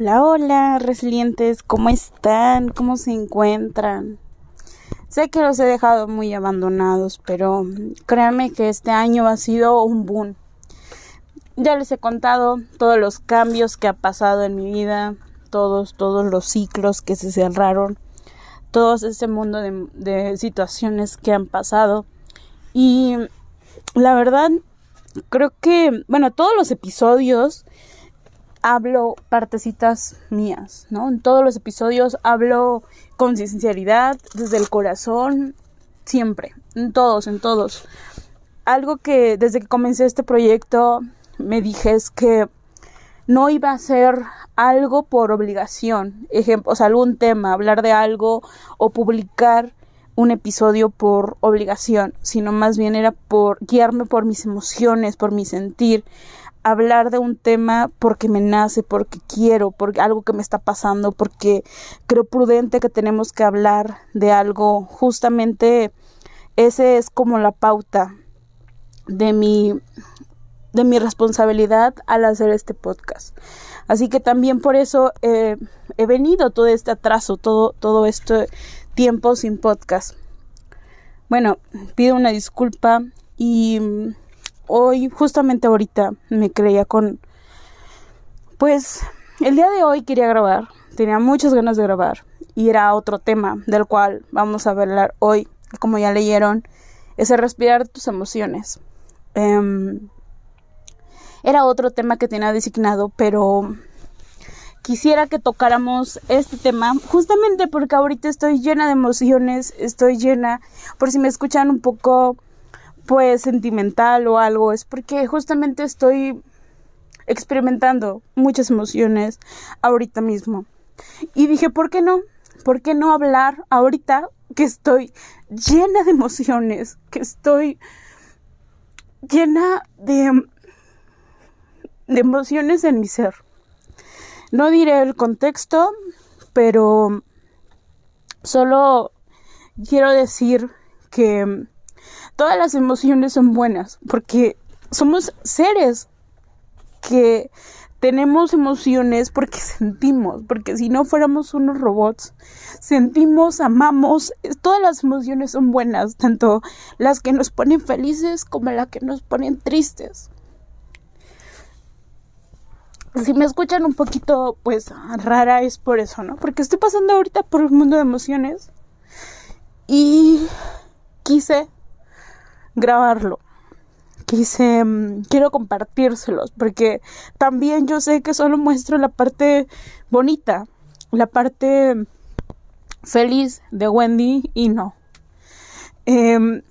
Hola, hola, resilientes, ¿cómo están? ¿Cómo se encuentran? Sé que los he dejado muy abandonados, pero créanme que este año ha sido un boom. Ya les he contado todos los cambios que ha pasado en mi vida, todos, todos los ciclos que se cerraron, todo ese mundo de, de situaciones que han pasado. Y la verdad, creo que, bueno, todos los episodios hablo partecitas mías, ¿no? En todos los episodios hablo con sinceridad, desde el corazón, siempre, en todos, en todos. Algo que desde que comencé este proyecto me dije es que no iba a ser algo por obligación, ejemplo, o sea, algún tema, hablar de algo o publicar un episodio por obligación, sino más bien era por guiarme por mis emociones, por mi sentir, hablar de un tema porque me nace, porque quiero, por algo que me está pasando, porque creo prudente que tenemos que hablar de algo. Justamente ese es como la pauta de mi de mi responsabilidad al hacer este podcast. Así que también por eso he venido todo este atraso, todo, todo este tiempo sin podcast. Bueno, pido una disculpa y hoy, justamente ahorita, me creía con... Pues el día de hoy quería grabar, tenía muchas ganas de grabar y era otro tema del cual vamos a hablar hoy, como ya leyeron, es el respirar tus emociones. Em, era otro tema que tenía designado, pero quisiera que tocáramos este tema justamente porque ahorita estoy llena de emociones, estoy llena, por si me escuchan un poco pues sentimental o algo, es porque justamente estoy experimentando muchas emociones ahorita mismo. Y dije, ¿por qué no? ¿Por qué no hablar ahorita que estoy llena de emociones, que estoy llena de, de emociones en mi ser? No diré el contexto, pero solo quiero decir que todas las emociones son buenas, porque somos seres que tenemos emociones porque sentimos, porque si no fuéramos unos robots, sentimos, amamos, todas las emociones son buenas, tanto las que nos ponen felices como las que nos ponen tristes. Si me escuchan un poquito, pues rara es por eso, ¿no? Porque estoy pasando ahorita por un mundo de emociones y quise grabarlo. Quise, mm, quiero compartírselos, porque también yo sé que solo muestro la parte bonita, la parte feliz de Wendy y no. Em,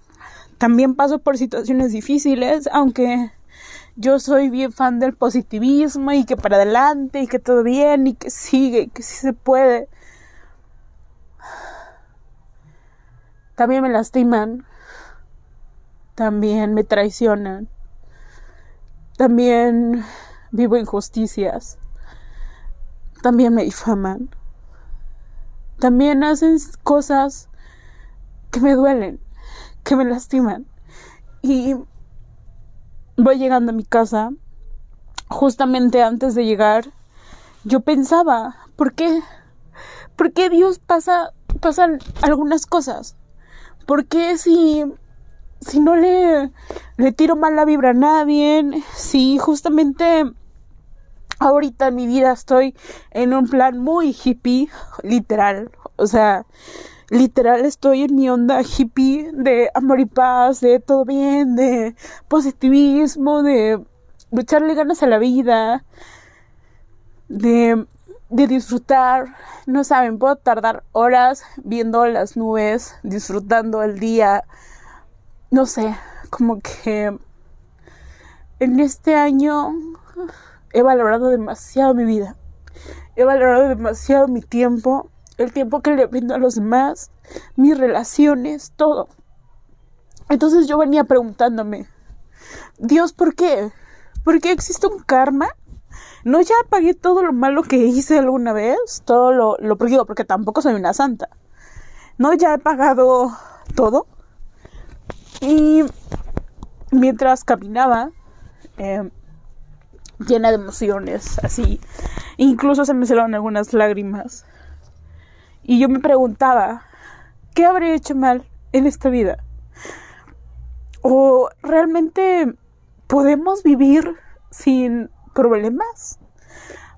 también paso por situaciones difíciles, aunque yo soy bien fan del positivismo y que para adelante y que todo bien y que sigue y que sí se puede. También me lastiman, también me traicionan, también vivo injusticias, también me difaman, también hacen cosas que me duelen, que me lastiman. Y voy llegando a mi casa, justamente antes de llegar, yo pensaba, ¿por qué? ¿Por qué Dios pasa, pasan algunas cosas? ¿Por qué si si no le, le tiro mal la vibra a nadie, si justamente ahorita en mi vida estoy en un plan muy hippie, literal, o sea, literal estoy en mi onda hippie de amor y paz, de todo bien, de positivismo, de lucharle ganas a la vida, de, de disfrutar. No saben, puedo tardar horas viendo las nubes, disfrutando el día, no sé, como que en este año he valorado demasiado mi vida. He valorado demasiado mi tiempo, el tiempo que le brindo a los demás, mis relaciones, todo. Entonces yo venía preguntándome, Dios, ¿por qué? ¿Por qué existe un karma? ¿No ya pagué todo lo malo que hice alguna vez? Todo lo, lo porque tampoco soy una santa. ¿No ya he pagado todo? Y mientras caminaba, em, llena de emociones, así. Incluso se me salieron algunas lágrimas. Y yo me preguntaba, ¿qué habré hecho mal en esta vida? ¿O realmente podemos vivir sin problemas?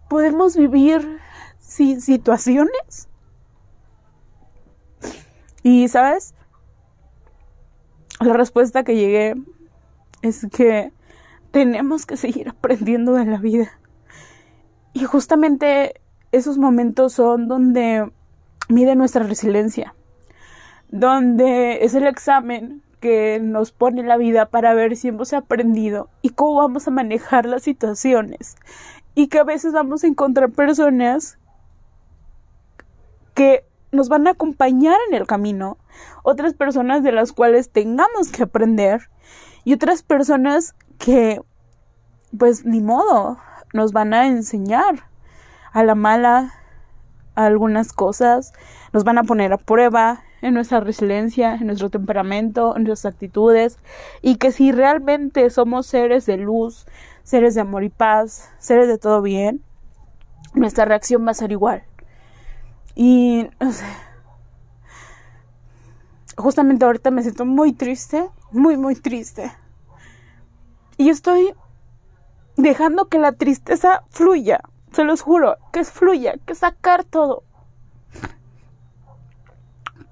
¿Podemos vivir sin situaciones? Y, ¿sabes? La respuesta que llegué es que tenemos que seguir aprendiendo de la vida. Y justamente esos momentos son donde mide nuestra resiliencia, donde es el examen que nos pone la vida para ver si hemos aprendido y cómo vamos a manejar las situaciones. Y que a veces vamos a encontrar personas que nos van a acompañar en el camino, otras personas de las cuales tengamos que aprender y otras personas que pues ni modo, nos van a enseñar a la mala algunas cosas, nos van a poner a prueba en nuestra resiliencia, en nuestro temperamento, en nuestras actitudes, y que si realmente somos seres de luz, seres de amor y paz, seres de todo bien, nuestra reacción va a ser igual. Y no sé, justamente ahorita me siento muy triste, muy, muy triste. Y estoy dejando que la tristeza fluya. Se los juro, que fluya, que sacar todo.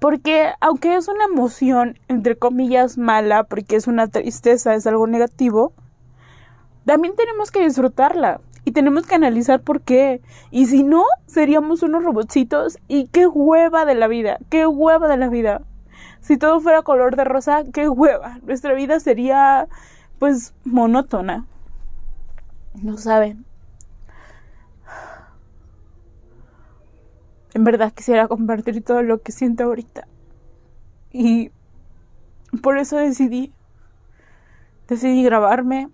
Porque aunque es una emoción, entre comillas, mala, porque es una tristeza, es algo negativo, también tenemos que disfrutarla y tenemos que analizar por qué. Y si no, seríamos unos robotcitos y qué hueva de la vida, qué hueva de la vida. Si todo fuera color de rosa, qué hueva. Nuestra vida sería pues monótona. No saben. En verdad quisiera compartir todo lo que siento ahorita. Y por eso decidí. Decidí grabarme.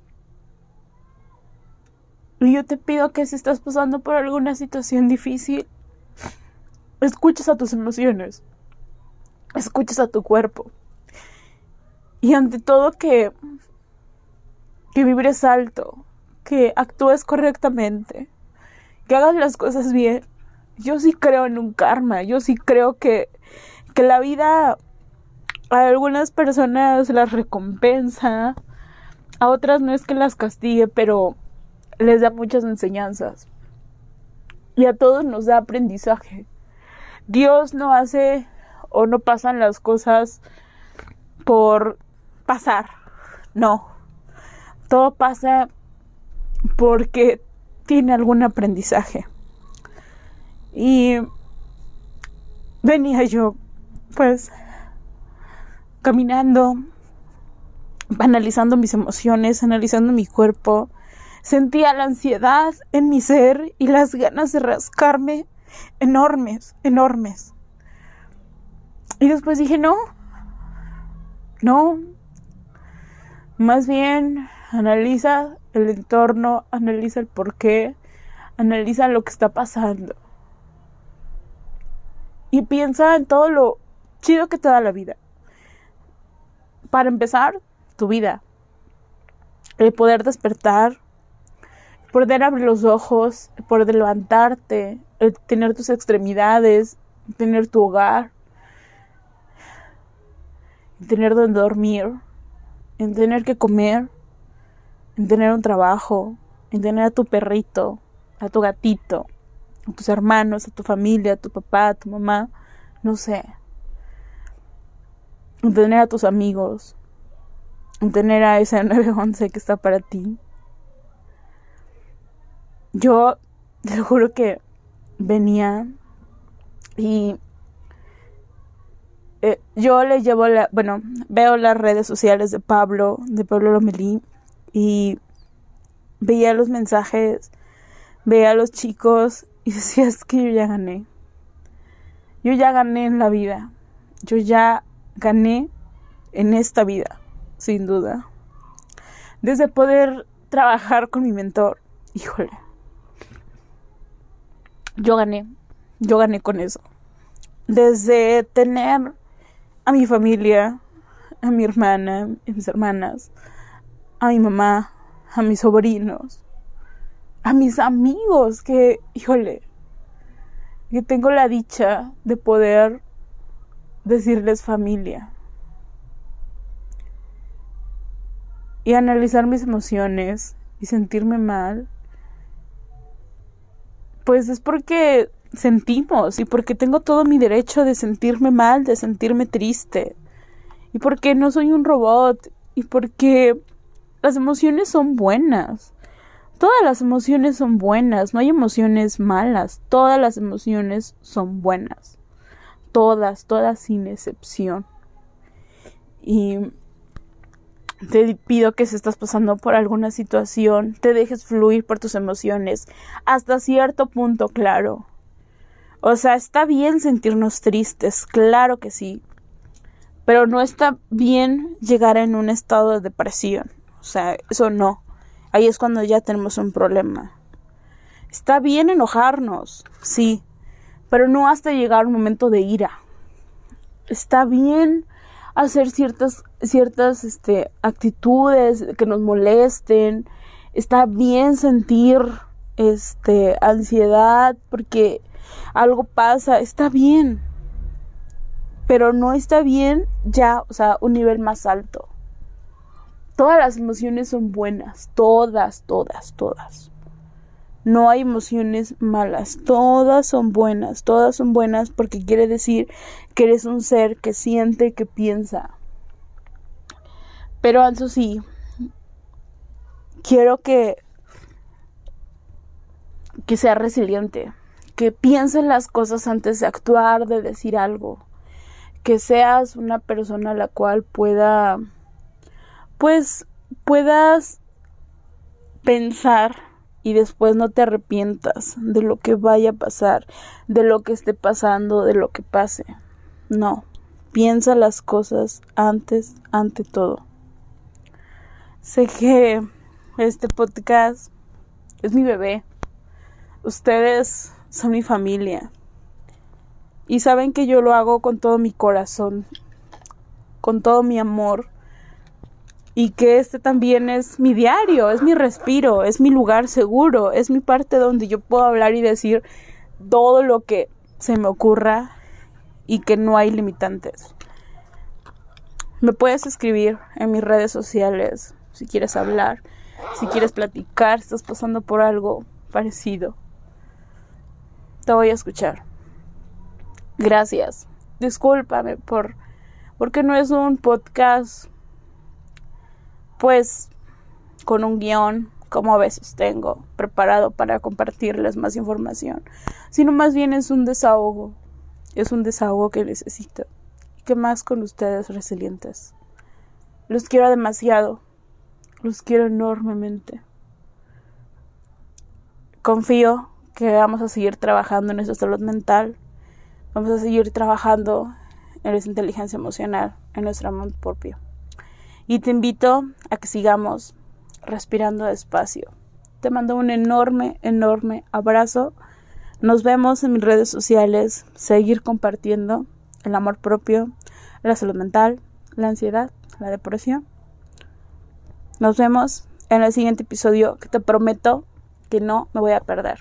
Y yo te pido que si estás pasando por alguna situación difícil, escuches a tus emociones. Escuches a tu cuerpo. Y ante todo que que vibres alto, que actúes correctamente, que hagas las cosas bien. Yo sí creo en un karma, yo sí creo que, que la vida a algunas personas las recompensa, a otras no es que las castigue, pero les da muchas enseñanzas. Y a todos nos da aprendizaje. Dios no hace o no pasan las cosas por pasar. No. Todo pasa porque tiene algún aprendizaje. Y venía yo, pues, caminando, analizando mis emociones, analizando mi cuerpo. Sentía la ansiedad en mi ser y las ganas de rascarme enormes, enormes. Y después dije, no, no, más bien analiza el entorno, analiza el por qué, analiza lo que está pasando. Y piensa en todo lo chido que te da la vida. Para empezar, tu vida. El poder despertar, poder abrir los ojos, poder levantarte, el tener tus extremidades, tener tu hogar, tener donde dormir, en tener que comer, en tener un trabajo, en tener a tu perrito, a tu gatito, a tus hermanos, a tu familia, a tu papá, a tu mamá, no sé. En tener a tus amigos, en tener a ese 911 que está para ti. Yo te juro que venía y eh, yo le llevo la, bueno, veo las redes sociales de Pablo, de Pablo Lomelí y veía los mensajes, veía a los chicos y decía, es que yo ya gané. Yo ya gané en la vida. Yo ya gané en esta vida, sin duda. Desde poder trabajar con mi mentor, híjole. Yo gané, yo gané con eso. Desde tener a mi familia, a mi hermana, a mis hermanas, a mi mamá, a mis sobrinos. a mis amigos que, híjole, que tengo la dicha de poder decirles familia. Y analizar mis emociones y sentirme mal, pues es porque sentimos y porque tengo todo mi derecho de sentirme mal, de sentirme triste. Y porque no soy un robot y porque las emociones son buenas. Todas las emociones son buenas, no hay emociones malas, todas las emociones son buenas. Todas, todas sin excepción. Y te pido que si estás pasando por alguna situación, te dejes fluir por tus emociones hasta cierto punto, claro. O sea, está bien sentirnos tristes, claro que sí. Pero no está bien llegar en un estado de depresión. O sea, eso no. Ahí es cuando ya tenemos un problema. Está bien enojarnos, sí, pero no hasta llegar un momento de ira. Está bien hacer ciertas, ciertas este, actitudes que nos molesten. Está bien sentir este, ansiedad porque algo pasa. Está bien. Pero no está bien ya, o sea, un nivel más alto. Todas las emociones son buenas, todas, todas, todas. No hay emociones malas, todas son buenas, todas son buenas porque quiere decir que eres un ser que siente, que piensa. Pero eso sí, quiero que que sea resiliente, que piense las cosas antes de actuar, de decir algo, que seas una persona a la cual pueda pues puedas pensar y después no te arrepientas de lo que vaya a pasar, de lo que esté pasando, de lo que pase. No, piensa las cosas antes, ante todo. Sé que este podcast es mi bebé. Ustedes son mi familia. Y saben que yo lo hago con todo mi corazón, con todo mi amor y que este también es mi diario, es mi respiro, es mi lugar seguro, es mi parte donde yo puedo hablar y decir todo lo que se me ocurra y que no hay limitantes. Me puedes escribir en mis redes sociales si quieres hablar, si quieres platicar, si estás pasando por algo parecido. Te voy a escuchar. Gracias. Discúlpame por porque no es un podcast pues con un guion, como a veces tengo, preparado para compartirles más información, sino más bien es un desahogo, es un desahogo que necesito, y que más con ustedes resilientes. Los quiero demasiado, los quiero enormemente. Confío que vamos a seguir trabajando en nuestra salud mental, vamos a seguir trabajando en nuestra inteligencia emocional, en nuestro amor propio. Y te invito a que sigamos respirando despacio. Te mando un enorme, enorme abrazo. Nos vemos en mis redes sociales. Seguir compartiendo el amor propio, la salud mental, la ansiedad, la depresión. Nos vemos en el siguiente episodio que te prometo que no me voy a perder.